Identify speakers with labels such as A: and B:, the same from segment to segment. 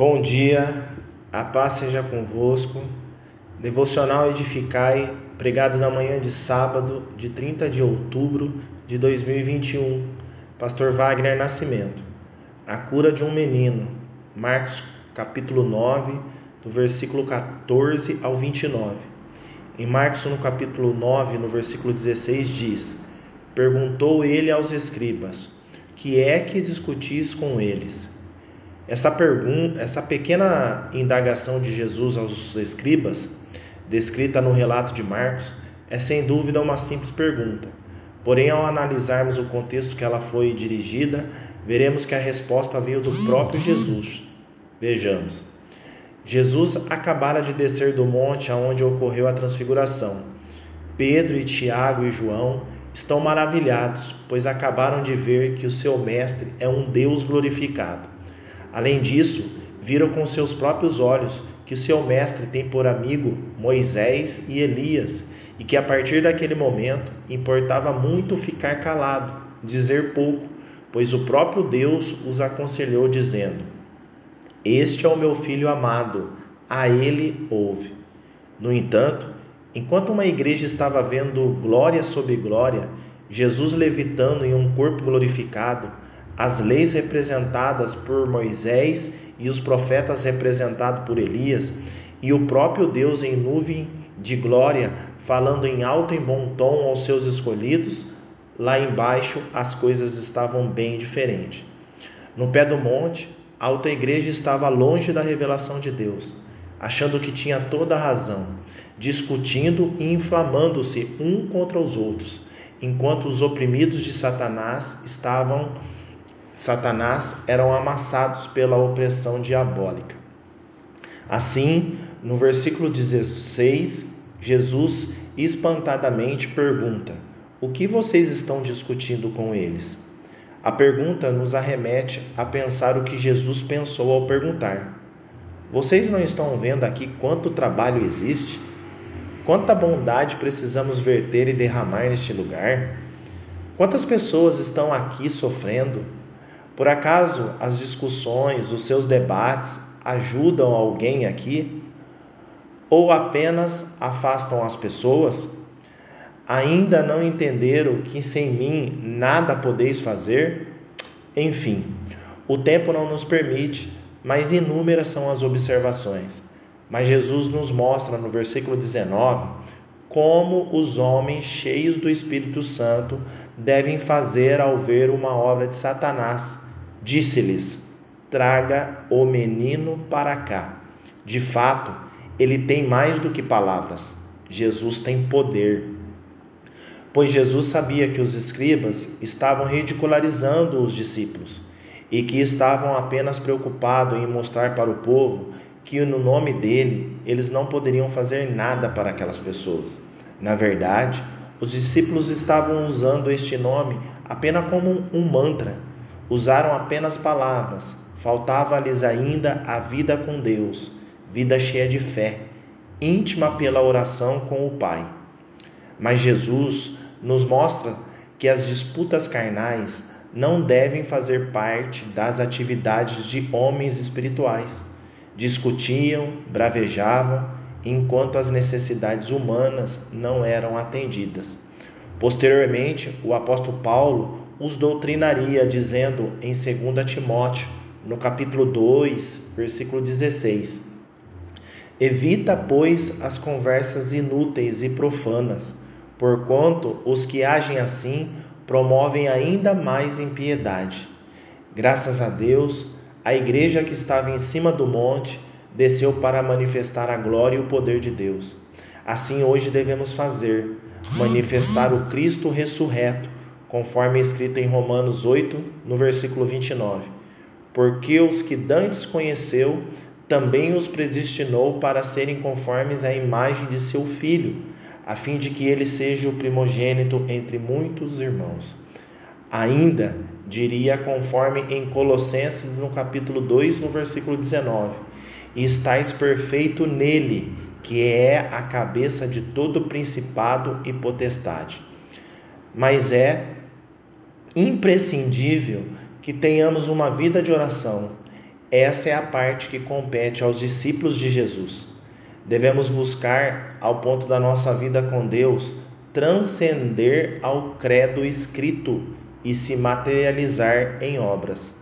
A: Bom dia, a paz seja convosco. Devocional Edificai, pregado na manhã de sábado, de 30 de outubro de 2021. Pastor Wagner Nascimento. A cura de um menino. Marcos capítulo 9, do versículo 14 ao 29. Em Marcos, no capítulo 9, no versículo 16, diz: Perguntou ele aos escribas: Que é que discutis com eles? Essa pergunta, essa pequena indagação de Jesus aos escribas, descrita no relato de Marcos, é sem dúvida uma simples pergunta. Porém, ao analisarmos o contexto que ela foi dirigida, veremos que a resposta veio do próprio Jesus. Vejamos. Jesus acabara de descer do monte aonde ocorreu a transfiguração. Pedro e Tiago e João estão maravilhados, pois acabaram de ver que o seu mestre é um Deus glorificado. Além disso, viram com seus próprios olhos que seu mestre tem por amigo Moisés e Elias, e que a partir daquele momento importava muito ficar calado, dizer pouco, pois o próprio Deus os aconselhou, dizendo: Este é o meu filho amado, a ele ouve. No entanto, enquanto uma igreja estava vendo glória sobre glória, Jesus levitando em um corpo glorificado, as leis representadas por Moisés e os profetas representados por Elias, e o próprio Deus em nuvem de glória, falando em alto e bom tom aos seus escolhidos, lá embaixo as coisas estavam bem diferentes. No pé do monte, a alta igreja estava longe da revelação de Deus, achando que tinha toda a razão, discutindo e inflamando-se um contra os outros, enquanto os oprimidos de Satanás estavam Satanás eram amassados pela opressão diabólica. Assim, no versículo 16, Jesus espantadamente pergunta: O que vocês estão discutindo com eles? A pergunta nos arremete a pensar o que Jesus pensou ao perguntar: Vocês não estão vendo aqui quanto trabalho existe? Quanta bondade precisamos verter e derramar neste lugar? Quantas pessoas estão aqui sofrendo? Por acaso as discussões, os seus debates ajudam alguém aqui? Ou apenas afastam as pessoas? Ainda não entenderam que sem mim nada podeis fazer? Enfim, o tempo não nos permite, mas inúmeras são as observações. Mas Jesus nos mostra no versículo 19 como os homens cheios do Espírito Santo devem fazer ao ver uma obra de Satanás Disse-lhes: Traga o menino para cá. De fato, ele tem mais do que palavras. Jesus tem poder. Pois Jesus sabia que os escribas estavam ridicularizando os discípulos e que estavam apenas preocupados em mostrar para o povo que no nome dele eles não poderiam fazer nada para aquelas pessoas. Na verdade, os discípulos estavam usando este nome apenas como um mantra Usaram apenas palavras, faltava-lhes ainda a vida com Deus, vida cheia de fé, íntima pela oração com o Pai. Mas Jesus nos mostra que as disputas carnais não devem fazer parte das atividades de homens espirituais. Discutiam, bravejavam, enquanto as necessidades humanas não eram atendidas. Posteriormente, o apóstolo Paulo os doutrinaria, dizendo em 2 Timóteo, no capítulo 2, versículo 16: Evita, pois, as conversas inúteis e profanas, porquanto os que agem assim promovem ainda mais impiedade. Graças a Deus, a igreja que estava em cima do monte desceu para manifestar a glória e o poder de Deus. Assim hoje devemos fazer, manifestar o Cristo ressurreto conforme escrito em Romanos 8, no versículo 29. Porque os que dantes conheceu, também os predestinou para serem conformes à imagem de seu filho, a fim de que ele seja o primogênito entre muitos irmãos. Ainda diria conforme em Colossenses no capítulo 2, no versículo 19: E estáis perfeito nele, que é a cabeça de todo principado e potestade. Mas é imprescindível que tenhamos uma vida de oração. Essa é a parte que compete aos discípulos de Jesus. Devemos buscar, ao ponto da nossa vida com Deus, transcender ao credo escrito e se materializar em obras.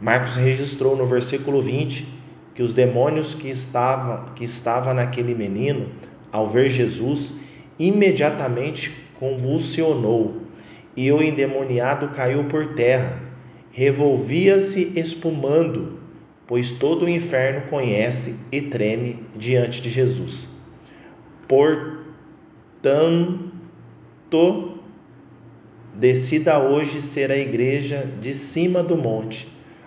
A: Marcos registrou no versículo 20 que os demônios que estavam que estava naquele menino, ao ver Jesus, imediatamente convulsionou, e o endemoniado caiu por terra, revolvia-se espumando, pois todo o inferno conhece e treme diante de Jesus. Portanto, decida hoje ser a igreja de cima do monte,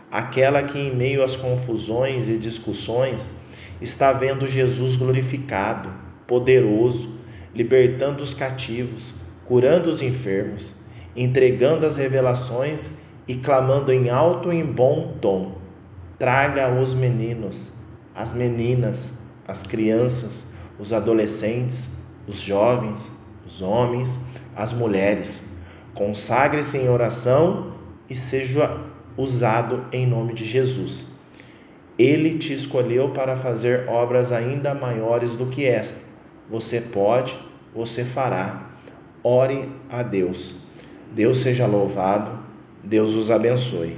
A: aquela que, em meio às confusões e discussões, está vendo Jesus glorificado, poderoso, libertando os cativos, curando os enfermos, entregando as revelações e clamando em alto e bom tom: Traga os meninos, as meninas, as crianças, os adolescentes, os jovens, os homens, as mulheres. Consagre-se em oração e seja usado em nome de Jesus. Ele te escolheu para fazer obras ainda maiores do que esta. Você pode, você fará. Ore a Deus. Deus seja louvado. Deus os abençoe.